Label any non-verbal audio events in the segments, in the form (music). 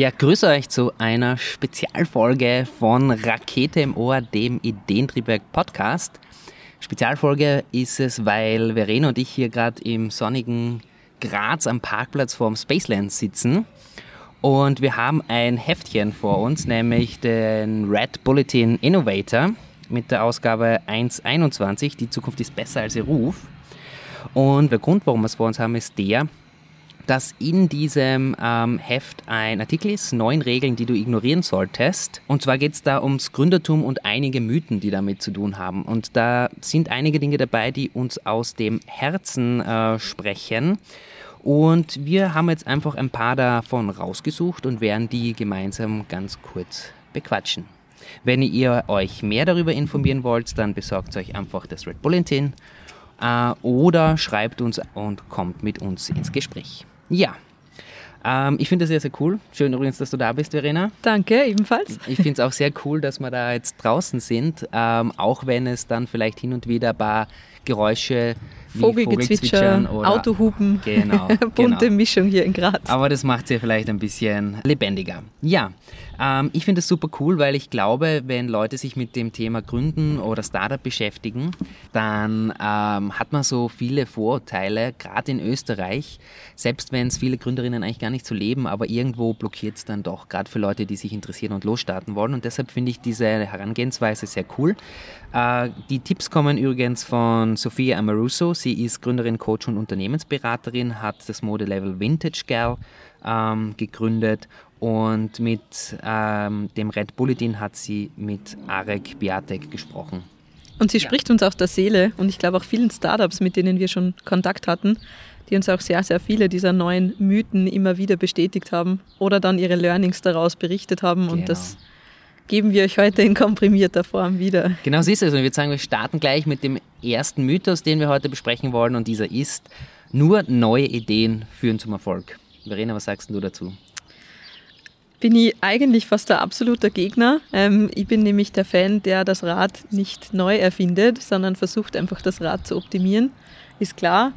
Ja, grüße euch zu einer Spezialfolge von Rakete im Ohr, dem Ideentriebwerk Podcast. Spezialfolge ist es, weil Verena und ich hier gerade im sonnigen Graz am Parkplatz vorm Spaceland sitzen. Und wir haben ein Heftchen vor uns, nämlich den Red Bulletin Innovator mit der Ausgabe 1.21. Die Zukunft ist besser als ihr Ruf. Und der Grund, warum wir es vor uns haben, ist der, dass in diesem ähm, Heft ein Artikel ist, neun Regeln, die du ignorieren solltest. Und zwar geht es da ums Gründertum und einige Mythen, die damit zu tun haben. Und da sind einige Dinge dabei, die uns aus dem Herzen äh, sprechen. Und wir haben jetzt einfach ein paar davon rausgesucht und werden die gemeinsam ganz kurz bequatschen. Wenn ihr euch mehr darüber informieren wollt, dann besorgt euch einfach das Red Bulletin äh, oder schreibt uns und kommt mit uns ins Gespräch. Ja. Ähm, ich finde das sehr, sehr cool. Schön übrigens, dass du da bist, Verena. Danke, ebenfalls. Ich finde es auch sehr cool, dass wir da jetzt draußen sind, ähm, auch wenn es dann vielleicht hin und wieder ein paar Geräusche Vogelgezwitscher, Autohupen, genau, (laughs) bunte genau. Mischung hier in Graz. Aber das macht ja vielleicht ein bisschen lebendiger. Ja, ähm, ich finde es super cool, weil ich glaube, wenn Leute sich mit dem Thema Gründen oder Startup beschäftigen, dann ähm, hat man so viele Vorurteile, gerade in Österreich, selbst wenn es viele Gründerinnen eigentlich gar nicht so leben, aber irgendwo blockiert es dann doch, gerade für Leute, die sich interessieren und losstarten wollen. Und deshalb finde ich diese Herangehensweise sehr cool. Äh, die Tipps kommen übrigens von Sophia Amaruso. Sie ist Gründerin, Coach und Unternehmensberaterin, hat das Modelabel Vintage Gal ähm, gegründet und mit ähm, dem Red Bulletin hat sie mit Arek Biatek gesprochen. Und sie ja. spricht uns aus der Seele und ich glaube auch vielen Startups, mit denen wir schon Kontakt hatten, die uns auch sehr, sehr viele dieser neuen Mythen immer wieder bestätigt haben oder dann ihre Learnings daraus berichtet haben. Genau. Und das geben wir euch heute in komprimierter Form wieder. Genau so ist es. Und ich würde sagen, wir starten gleich mit dem ersten Mythos, den wir heute besprechen wollen. Und dieser ist, nur neue Ideen führen zum Erfolg. Verena, was sagst du dazu? bin ich eigentlich fast der absolute Gegner. Ähm, ich bin nämlich der Fan, der das Rad nicht neu erfindet, sondern versucht einfach das Rad zu optimieren. Ist klar.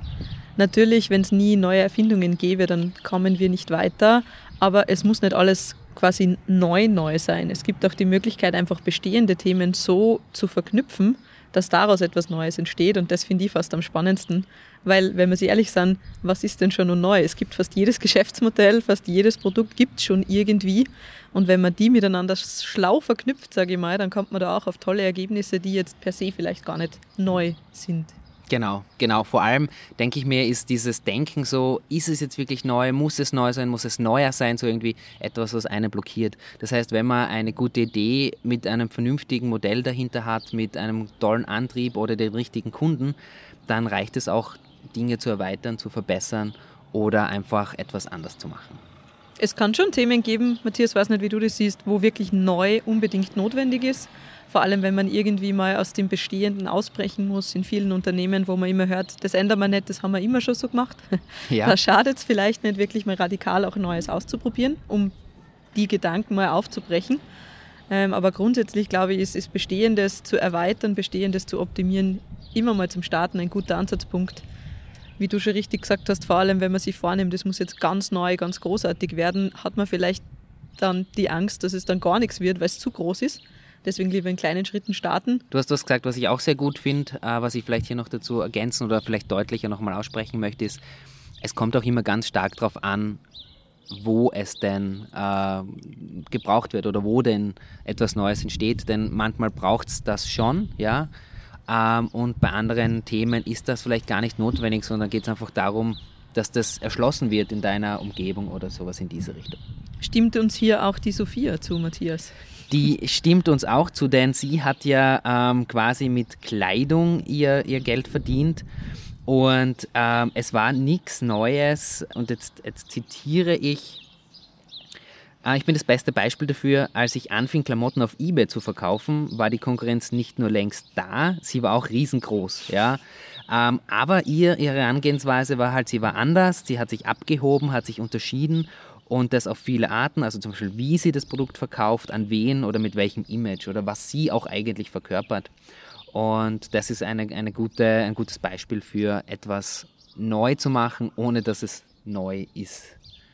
Natürlich, wenn es nie neue Erfindungen gäbe, dann kommen wir nicht weiter. Aber es muss nicht alles quasi neu neu sein. Es gibt auch die Möglichkeit, einfach bestehende Themen so zu verknüpfen, dass daraus etwas Neues entsteht. Und das finde ich fast am spannendsten. Weil, wenn wir sich ehrlich sind, was ist denn schon neu? Es gibt fast jedes Geschäftsmodell, fast jedes Produkt gibt es schon irgendwie. Und wenn man die miteinander schlau verknüpft, sage ich mal, dann kommt man da auch auf tolle Ergebnisse, die jetzt per se vielleicht gar nicht neu sind. Genau, genau. Vor allem denke ich mir, ist dieses Denken so, ist es jetzt wirklich neu, muss es neu sein, muss es neuer sein, so irgendwie etwas, was einen blockiert. Das heißt, wenn man eine gute Idee mit einem vernünftigen Modell dahinter hat, mit einem tollen Antrieb oder den richtigen Kunden, dann reicht es auch, Dinge zu erweitern, zu verbessern oder einfach etwas anders zu machen. Es kann schon Themen geben, Matthias, weiß nicht, wie du das siehst, wo wirklich neu unbedingt notwendig ist vor allem, wenn man irgendwie mal aus dem Bestehenden ausbrechen muss, in vielen Unternehmen, wo man immer hört, das ändern wir nicht, das haben wir immer schon so gemacht. (laughs) Ja. Da schadet es vielleicht nicht, wirklich mal radikal auch Neues auszuprobieren, um die Gedanken mal aufzubrechen. Ähm, aber grundsätzlich glaube ich, ist, ist Bestehendes zu erweitern, Bestehendes zu optimieren, immer mal zum Starten ein guter Ansatzpunkt. Wie du schon richtig gesagt hast, vor allem wenn man sich vornimmt, das muss jetzt ganz neu, ganz großartig werden, hat man vielleicht dann die Angst, dass es dann gar nichts wird, weil es zu groß ist. Deswegen lieber in kleinen Schritten starten. Du hast was gesagt, was ich auch sehr gut finde, äh, was ich vielleicht hier noch dazu ergänzen oder vielleicht deutlicher nochmal aussprechen möchte, ist, es kommt auch immer ganz stark darauf an, wo es denn äh, gebraucht wird oder wo denn etwas Neues entsteht. Denn manchmal braucht es das schon, ja. Ähm, und bei anderen Themen ist das vielleicht gar nicht notwendig, sondern geht es einfach darum, dass das erschlossen wird in deiner Umgebung oder sowas in diese Richtung. Stimmt uns hier auch die Sophia zu, Matthias? Die stimmt uns auch zu, denn sie hat ja ähm, quasi mit Kleidung ihr, ihr Geld verdient. Und ähm, es war nichts Neues. Und jetzt, jetzt zitiere ich. Äh, ich bin das beste Beispiel dafür, als ich anfing, Klamotten auf eBay zu verkaufen, war die Konkurrenz nicht nur längst da, sie war auch riesengroß. Ja? Ähm, aber ihr, ihre Herangehensweise war halt, sie war anders, sie hat sich abgehoben, hat sich unterschieden und das auf viele Arten, also zum Beispiel wie sie das Produkt verkauft, an wen oder mit welchem Image oder was sie auch eigentlich verkörpert. Und das ist eine, eine gute, ein gutes Beispiel für etwas neu zu machen, ohne dass es neu ist.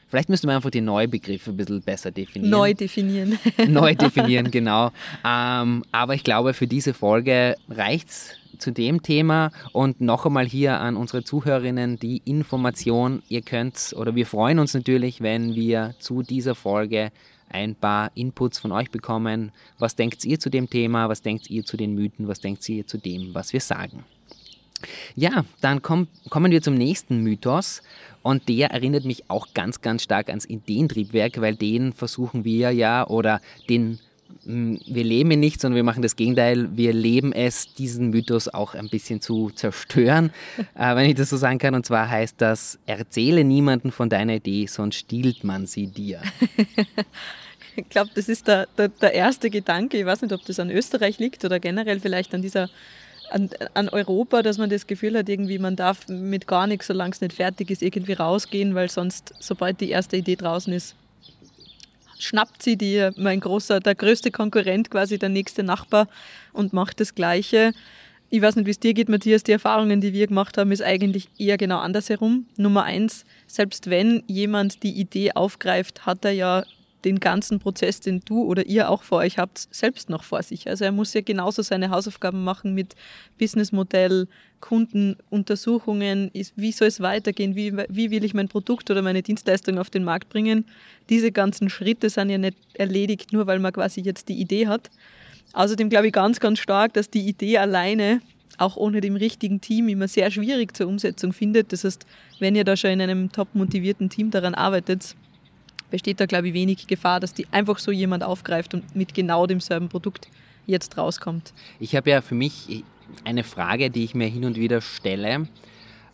Vielleicht müsste man einfach die Neubegriffe ein bisschen besser definieren. Neu definieren. (laughs) Neu definieren, genau. Ähm, aber ich glaube, für diese Folge reicht es zu dem Thema und noch einmal hier an unsere Zuhörerinnen die Information, ihr könnt oder wir freuen uns natürlich, wenn wir zu dieser Folge ein paar Inputs von euch bekommen. Was denkt ihr zu dem Thema? Was denkt ihr zu den Mythen? Was denkt ihr zu dem, was wir sagen? Ja, dann komm, kommen wir zum nächsten Mythos und der erinnert mich auch ganz, ganz stark ans Ideentriebwerk, weil den versuchen wir ja oder den wir leben ihn nicht, sondern wir machen das Gegenteil. Wir leben es, diesen Mythos auch ein bisschen zu zerstören, (laughs) äh, wenn ich das so sagen kann. Und zwar heißt das, erzähle niemanden von deiner Idee, sonst stiehlt man sie dir. (laughs) ich glaube, das ist der, der, der, erste Gedanke. Ich weiß nicht, ob das an Österreich liegt oder generell vielleicht an dieser an, an Europa, dass man das Gefühl hat, irgendwie man darf mit gar nichts, solange es nicht fertig ist, irgendwie rausgehen, weil sonst, sobald die erste Idee draußen ist, schnappt sie dir, mein großer, der größte Konkurrent, quasi der nächste Nachbar und macht das Gleiche. Ich weiß nicht, wie es dir geht, Matthias. Die Erfahrungen, die wir gemacht haben, ist eigentlich eher genau andersherum. Nummer eins, selbst wenn jemand die Idee aufgreift, hat er ja den ganzen Prozess, den du oder ihr auch vor euch habt, selbst noch vor sich. Also er muss ja genauso seine Hausaufgaben machen mit Businessmodell, Kundenuntersuchungen, wie soll es weitergehen, wie, wie will ich mein Produkt oder meine Dienstleistung auf den Markt bringen. Diese ganzen Schritte sind ja nicht erledigt, nur weil man quasi jetzt die Idee hat. Außerdem glaube ich ganz, ganz stark, dass die Idee alleine auch ohne dem richtigen Team immer sehr schwierig zur Umsetzung findet. Das heißt, wenn ihr da schon in einem top motivierten Team daran arbeitet, besteht da, glaube ich, wenig Gefahr, dass die einfach so jemand aufgreift und mit genau demselben Produkt jetzt rauskommt. Ich habe ja für mich eine Frage, die ich mir hin und wieder stelle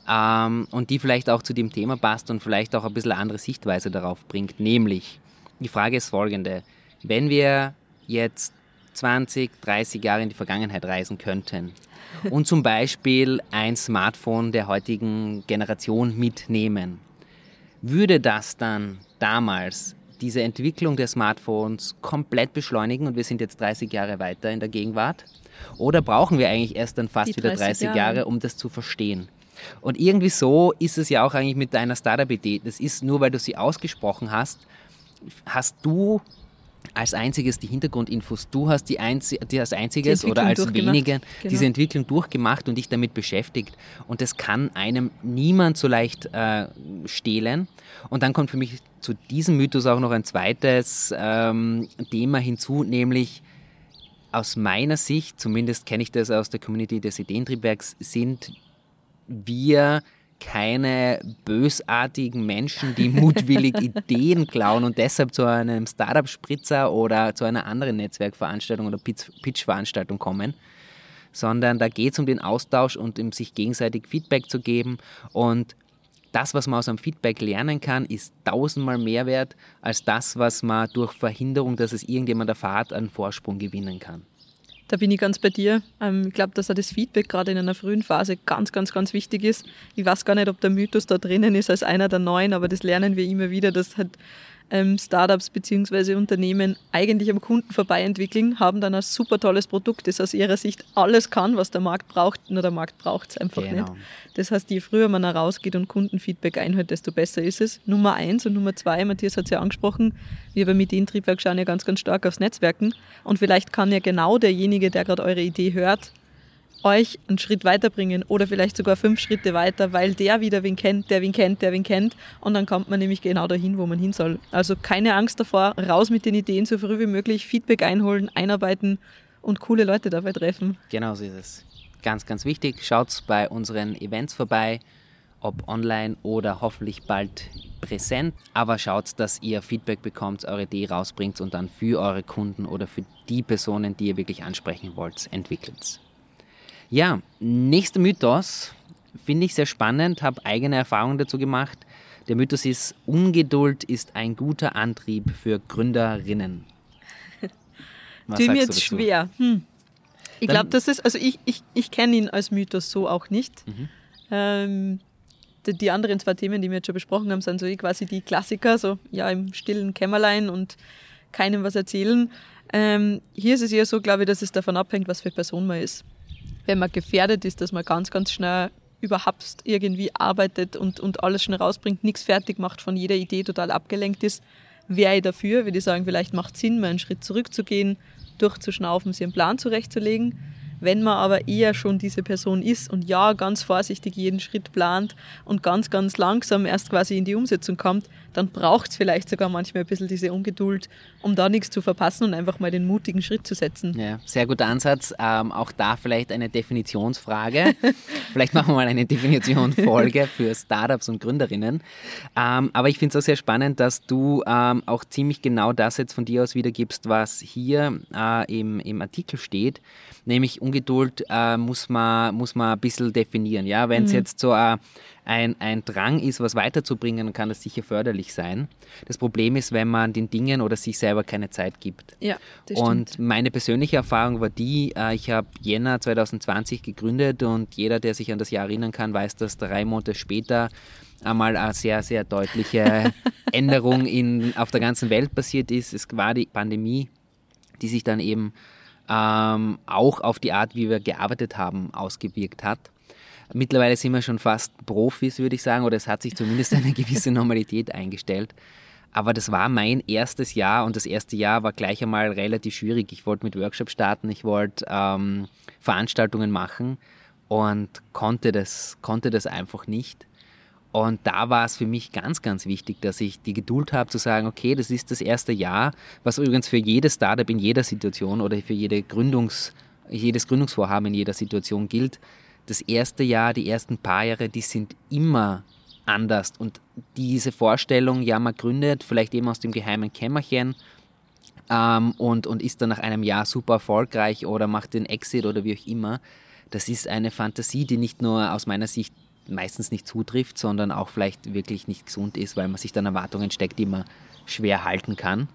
ähm, und die vielleicht auch zu dem Thema passt und vielleicht auch ein bisschen andere Sichtweise darauf bringt. Nämlich, die Frage ist folgende. Wenn wir jetzt 20, 30 Jahre in die Vergangenheit reisen könnten und zum Beispiel ein Smartphone der heutigen Generation mitnehmen, würde das dann damals diese Entwicklung der Smartphones komplett beschleunigen und wir sind jetzt 30 Jahre weiter in der Gegenwart? Oder brauchen wir eigentlich erst dann fast 30 wieder 30 Jahre. Jahre, um das zu verstehen? Und irgendwie so ist es ja auch eigentlich mit deiner Startup-Idee. Das ist nur, weil du sie ausgesprochen hast, hast du als einziges die Hintergrundinfos. Du hast die, Einzi die als einziges oder als wenigen genau. diese Entwicklung durchgemacht und dich damit beschäftigt. Und das kann einem niemand so leicht äh, stehlen. Und dann kommt für mich zu diesem Mythos auch noch ein zweites ähm, Thema hinzu, nämlich aus meiner Sicht, zumindest kenne ich das aus der Community des Ideentriebwerks, sind wir keine bösartigen Menschen, die mutwillig (laughs) Ideen klauen und deshalb zu einem Startup-Spritzer oder zu einer anderen Netzwerkveranstaltung oder Pitch-Veranstaltung kommen, sondern da geht es um den Austausch und um sich gegenseitig Feedback zu geben und das, was man aus einem Feedback lernen kann, ist tausendmal mehr wert als das, was man durch Verhinderung, dass es irgendjemand erfahrt, einen Vorsprung gewinnen kann. Da bin ich ganz bei dir. Ähm, ich glaube, dass auch das Feedback gerade in einer frühen Phase ganz, ganz, ganz wichtig ist. Ich weiß gar nicht, ob der Mythos da drinnen ist als einer der neuen, aber das lernen wir immer wieder, dass halt ähm, Startups bzw. Unternehmen eigentlich am Kunden vorbei entwickeln, haben dann ein super tolles Produkt, das aus ihrer Sicht alles kann, was der Markt braucht, nur der Markt braucht es einfach genau. nicht. Das heißt, je früher man herausgeht und Kundenfeedback einhält, desto besser ist es. Nummer eins und Nummer zwei, Matthias hat es ja angesprochen, wir beim Ideentriebwerk schauen ja ganz, ganz stark aufs Netzwerken und vielleicht kann ja genau derjenige, der gerade eure Idee hört, euch einen Schritt weiterbringen oder vielleicht sogar fünf Schritte weiter, weil der wieder wen kennt, der wen kennt, der wen kennt und dann kommt man nämlich genau dahin, wo man hin soll. Also keine Angst davor, raus mit den Ideen so früh wie möglich, Feedback einholen, einarbeiten und coole Leute dabei treffen. Genau so ist es. Ganz, ganz wichtig. Schaut bei unseren Events vorbei, ob online oder hoffentlich bald präsent. Aber schaut, dass ihr Feedback bekommt, eure Idee rausbringt und dann für eure Kunden oder für die Personen, die ihr wirklich ansprechen wollt, entwickelt. Ja, nächster Mythos finde ich sehr spannend, habe eigene Erfahrungen dazu gemacht. Der Mythos ist, Ungeduld ist ein guter Antrieb für Gründerinnen. (laughs) Was Tut mir jetzt schwer. Hm. Ich glaube, das ist, also ich, ich, ich kenne ihn als Mythos so auch nicht. Mhm. Ähm, die, die, anderen zwei Themen, die wir jetzt schon besprochen haben, sind so eh quasi die Klassiker, so ja im stillen Kämmerlein und keinem was erzählen. Ähm, hier ist es eher so, glaube ich, dass es davon abhängt, was für Person man ist wenn man gefährdet ist, dass man ganz, ganz schnell überhaupt irgendwie arbeitet und, und alles schon rausbringt, nichts fertig macht, von jeder Idee total abgelenkt ist, wäre ich dafür, würde ich sagen, vielleicht macht es Sinn, mal einen Schritt zurückzugehen, durchzuschnaufen, sich einen Plan zurechtzulegen wenn man aber eher schon diese Person ist und ja, ganz vorsichtig jeden Schritt plant und ganz, ganz langsam erst quasi in die Umsetzung kommt, dann braucht es vielleicht sogar manchmal ein bisschen diese Ungeduld, um da nichts zu verpassen und einfach mal den mutigen Schritt zu setzen. Ja, sehr guter Ansatz. Ähm, auch da vielleicht eine Definitionsfrage. (laughs) vielleicht machen wir mal eine Definitionsfolge (laughs) für Startups und Gründerinnen. Ähm, aber ich finde es auch sehr spannend, dass du ähm, auch ziemlich genau das jetzt von dir aus wiedergibst, was hier äh, im, im Artikel steht nämlich Ungeduld äh, muss, man, muss man ein bisschen definieren. Ja? Wenn es mhm. jetzt so äh, ein, ein Drang ist, was weiterzubringen, dann kann das sicher förderlich sein. Das Problem ist, wenn man den Dingen oder sich selber keine Zeit gibt. Ja, das und stimmt. meine persönliche Erfahrung war die, äh, ich habe Jänner 2020 gegründet und jeder, der sich an das Jahr erinnern kann, weiß, dass drei Monate später einmal eine sehr, sehr deutliche (laughs) Änderung in, auf der ganzen Welt passiert ist. Es war die Pandemie, die sich dann eben ähm, auch auf die Art, wie wir gearbeitet haben, ausgewirkt hat. Mittlerweile sind wir schon fast Profis, würde ich sagen, oder es hat sich zumindest eine (laughs) gewisse Normalität eingestellt. Aber das war mein erstes Jahr und das erste Jahr war gleich einmal relativ schwierig. Ich wollte mit Workshops starten, ich wollte ähm, Veranstaltungen machen und konnte das, konnte das einfach nicht. Und da war es für mich ganz, ganz wichtig, dass ich die Geduld habe zu sagen, okay, das ist das erste Jahr, was übrigens für jedes Startup in jeder Situation oder für jede Gründungs, jedes Gründungsvorhaben in jeder Situation gilt. Das erste Jahr, die ersten paar Jahre, die sind immer anders. Und diese Vorstellung, ja, man gründet vielleicht eben aus dem geheimen Kämmerchen ähm, und, und ist dann nach einem Jahr super erfolgreich oder macht den Exit oder wie auch immer, das ist eine Fantasie, die nicht nur aus meiner Sicht meistens nicht zutrifft, sondern auch vielleicht wirklich nicht gesund ist, weil man sich dann Erwartungen steckt, die man schwer halten kann.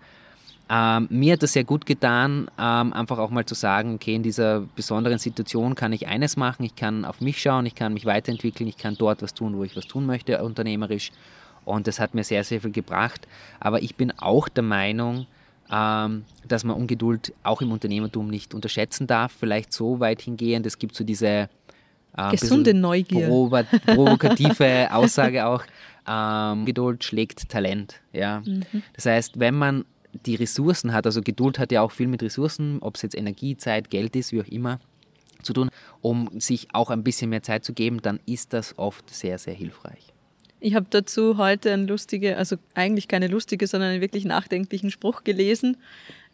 Ähm, mir hat das sehr gut getan, ähm, einfach auch mal zu sagen, okay, in dieser besonderen Situation kann ich eines machen, ich kann auf mich schauen, ich kann mich weiterentwickeln, ich kann dort was tun, wo ich was tun möchte, unternehmerisch. Und das hat mir sehr, sehr viel gebracht. Aber ich bin auch der Meinung, ähm, dass man Ungeduld auch im Unternehmertum nicht unterschätzen darf. Vielleicht so weit hingehend, es gibt so diese äh, Gesunde Neugier. (laughs) provokative Aussage auch. Ähm, Geduld schlägt Talent. Ja? Mhm. Das heißt, wenn man die Ressourcen hat, also Geduld hat ja auch viel mit Ressourcen, ob es jetzt Energie, Zeit, Geld ist, wie auch immer, zu tun, um sich auch ein bisschen mehr Zeit zu geben, dann ist das oft sehr, sehr hilfreich. Ich habe dazu heute einen lustige, also eigentlich keine lustige, sondern einen wirklich nachdenklichen Spruch gelesen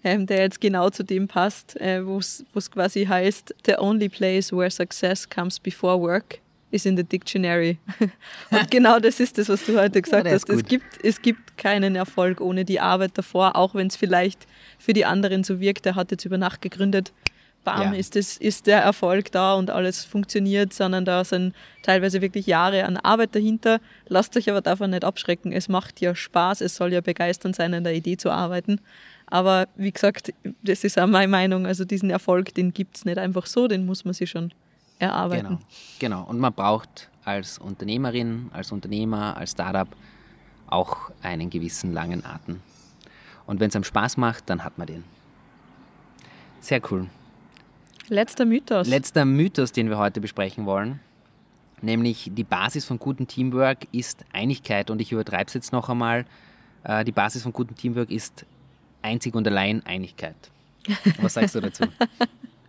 ähm, der jetzt genau zu dem passt, äh, wo es quasi heißt, the only place where success comes before work is in the dictionary. (laughs) Und genau das ist das, was du heute gesagt ja, hast. Es gibt, es gibt keinen Erfolg ohne die Arbeit davor, auch wenn es vielleicht für die anderen so wirkt, er hat jetzt über Nacht gegründet. Bam, ja. ist, das, ist der Erfolg da und alles funktioniert, sondern da sind teilweise wirklich Jahre an Arbeit dahinter. Lasst euch aber davon nicht abschrecken. Es macht ja Spaß, es soll ja begeisternd sein, an der Idee zu arbeiten. Aber wie gesagt, das ist auch meine Meinung. Also diesen Erfolg, den gibt es nicht einfach so, den muss man sich schon erarbeiten. Genau, genau. Und man braucht als Unternehmerin, als Unternehmer, als Startup auch einen gewissen langen Atem. Und wenn es einem Spaß macht, dann hat man den. Sehr cool. Letzter Mythos. Letzter Mythos, den wir heute besprechen wollen. Nämlich die Basis von gutem Teamwork ist Einigkeit. Und ich übertreibe es jetzt noch einmal. Äh, die Basis von gutem Teamwork ist einzig und allein Einigkeit. Was sagst du dazu?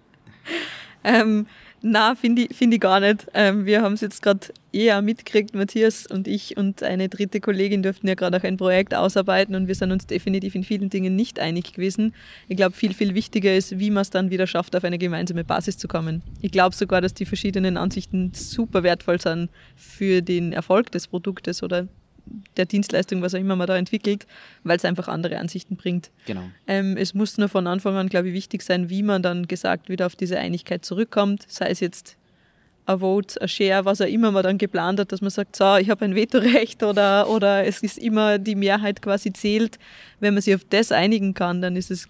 (laughs) ähm, na, finde ich, find ich gar nicht. Ähm, wir haben es jetzt gerade eher mitgekriegt, Matthias und ich und eine dritte Kollegin durften ja gerade auch ein Projekt ausarbeiten und wir sind uns definitiv in vielen Dingen nicht einig gewesen. Ich glaube, viel, viel wichtiger ist, wie man es dann wieder schafft, auf eine gemeinsame Basis zu kommen. Ich glaube sogar, dass die verschiedenen Ansichten super wertvoll sind für den Erfolg des Produktes oder der Dienstleistung, was auch immer man da entwickelt, weil es einfach andere Ansichten bringt. Genau. Ähm, es muss nur von Anfang an, glaube ich, wichtig sein, wie man dann gesagt wieder auf diese Einigkeit zurückkommt, sei es jetzt ein Vote, ein Share, was auch immer man dann geplant hat, dass man sagt, so, ich habe ein Vetorecht oder, oder es ist immer die Mehrheit quasi zählt. Wenn man sich auf das einigen kann, dann ist es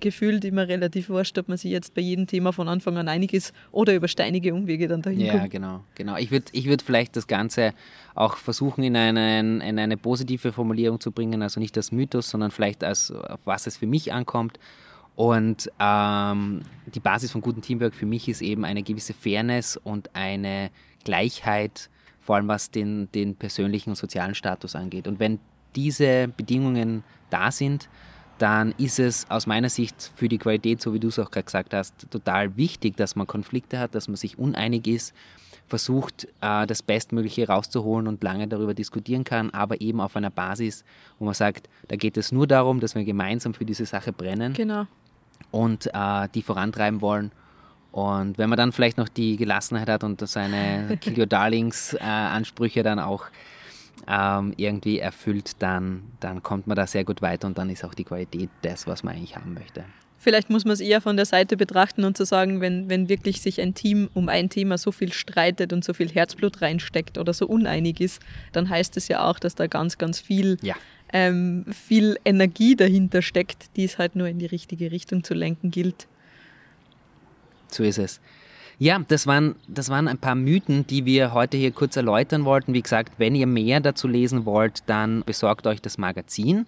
gefühlt immer relativ wurscht, ob man sich jetzt bei jedem Thema von Anfang an einig ist oder über steinige Umwege dann dahin ja, kommt. Ja, genau, genau. Ich würde ich würd vielleicht das Ganze auch versuchen, in, einen, in eine positive Formulierung zu bringen, also nicht als Mythos, sondern vielleicht als, auf was es für mich ankommt. Und ähm, die Basis von gutem Teamwork für mich ist eben eine gewisse Fairness und eine Gleichheit, vor allem was den, den persönlichen und sozialen Status angeht. Und wenn diese Bedingungen da sind, dann ist es aus meiner Sicht für die Qualität, so wie du es auch gerade gesagt hast, total wichtig, dass man Konflikte hat, dass man sich uneinig ist, versucht, äh, das Bestmögliche rauszuholen und lange darüber diskutieren kann, aber eben auf einer Basis, wo man sagt, da geht es nur darum, dass wir gemeinsam für diese Sache brennen Genau. und äh, die vorantreiben wollen. Und wenn man dann vielleicht noch die Gelassenheit hat und seine (laughs) Kill Your Darlings äh, Ansprüche dann auch ähm, irgendwie erfüllt, dann, dann kommt man da sehr gut weiter und dann ist auch die Qualität das, was man eigentlich haben möchte. Vielleicht muss man es eher von der Seite betrachten und zu sagen, wenn, wenn wirklich sich ein Team um ein Thema so viel streitet und so viel Herzblut reinsteckt oder so uneinig ist, dann heißt es ja auch, dass da ganz, ganz viel, Ja. ähm, viel Energie dahinter steckt, die es halt nur in die richtige Richtung zu lenken gilt. So ist es. Ja, das waren, das waren ein paar Mythen, die wir heute hier kurz erläutern wollten. Wie gesagt, wenn ihr mehr dazu lesen wollt, dann besorgt euch das Magazin.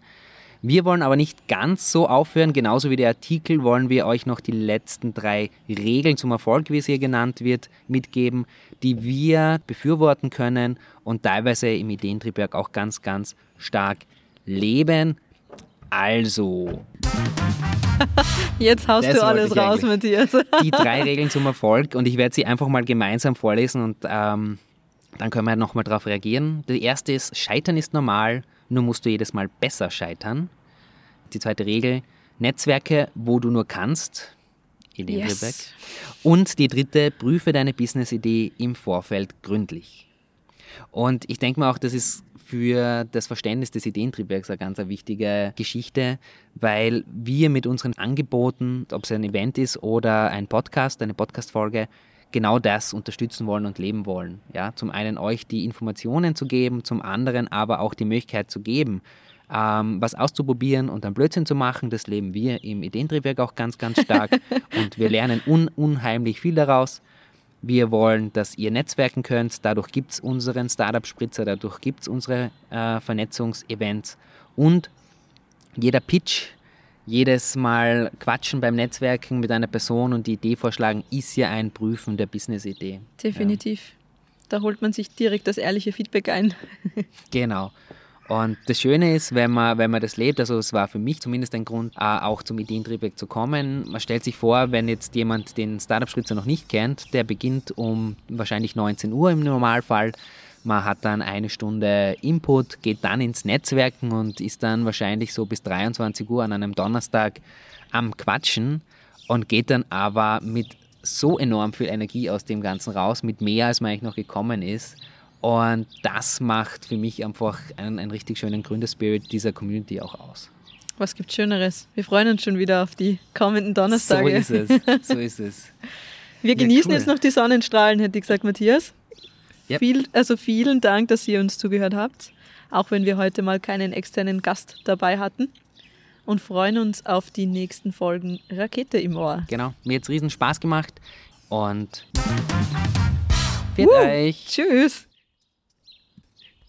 Wir wollen aber nicht ganz so aufhören. Genauso wie der Artikel wollen wir euch noch die letzten drei Regeln zum Erfolg, wie es hier genannt wird, mitgeben, die wir befürworten können und teilweise im Ideentriebwerk auch ganz, ganz stark leben. Also, (laughs) Jetzt haust Das du alles raus. Matthias. (laughs) die drei Regeln zum Erfolg und ich werde sie einfach mal gemeinsam vorlesen und ähm, dann können wir nochmal darauf reagieren. Die erste ist, Scheitern ist normal, nur musst du jedes Mal besser scheitern. Die zweite Regel, Netzwerke, wo du nur kannst. Ideen Yes. Und die dritte, prüfe deine Business-Idee im Vorfeld gründlich. Und ich denke mir auch, das ist für das Verständnis des Ideentriebwerks eine ganz eine wichtige Geschichte, weil wir mit unseren Angeboten, ob es ein Event ist oder ein Podcast, eine Podcast-Folge, genau das unterstützen wollen und leben wollen. Ja, zum einen euch die Informationen zu geben, zum anderen aber auch die Möglichkeit zu geben, ähm, was auszuprobieren und dann Blödsinn zu machen. Das leben wir im Ideentriebwerk auch ganz, ganz stark (laughs) und wir lernen un unheimlich viel daraus. Wir wollen, dass ihr netzwerken könnt. Dadurch gibt es unseren Startup-Spritzer, dadurch gibt es unsere äh, Vernetzungsevents. Und jeder Pitch, jedes Mal quatschen beim Netzwerken mit einer Person und die Idee vorschlagen, ist ja ein Prüfen der Business-Idee. Definitiv. Da holt man sich direkt das ehrliche Feedback ein. (laughs) Genau. Und das Schöne ist, wenn man, wenn man das lebt, also es war für mich zumindest ein Grund, äh, auch zum Ideentriebwerk zu kommen. Man stellt sich vor, wenn jetzt jemand den Startup-Spritzer noch nicht kennt, der beginnt um wahrscheinlich 19 Uhr im Normalfall. Man hat dann eine Stunde Input, geht dann ins Netzwerken und ist dann wahrscheinlich so bis 23 Uhr an einem Donnerstag am Quatschen und geht dann aber mit so enorm viel Energie aus dem Ganzen raus, mit mehr als man eigentlich noch gekommen ist. Und das macht für mich einfach einen, einen richtig schönen Gründerspirit dieser Community auch aus. Was gibt Schöneres? Wir freuen uns schon wieder auf die kommenden Donnerstage. So ist es. (laughs) So ist es. Wir genießen cool. jetzt noch die Sonnenstrahlen, hätte ich gesagt, Matthias. Yep. Viel, also vielen Dank, dass ihr uns zugehört habt, auch wenn wir heute mal keinen externen Gast dabei hatten. Und freuen uns auf die nächsten Folgen Rakete im Ohr. Genau. Mir hat es riesen Spaß gemacht und Viert Uh, euch. Tschüss.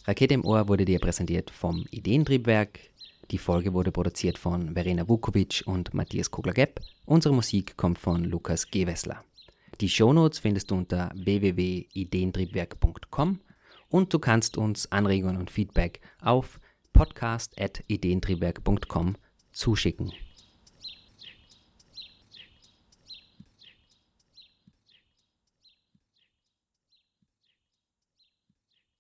Rakete im Ohr wurde dir präsentiert vom Ideentriebwerk. Die Folge wurde produziert von Verena Vukovic und Matthias Kogler-Gepp. Unsere Musik kommt von Lukas Gewessler. Die Shownotes findest du unter www.ideentriebwerk.com und du kannst uns Anregungen und Feedback auf podcast.ideentriebwerk.com zuschicken.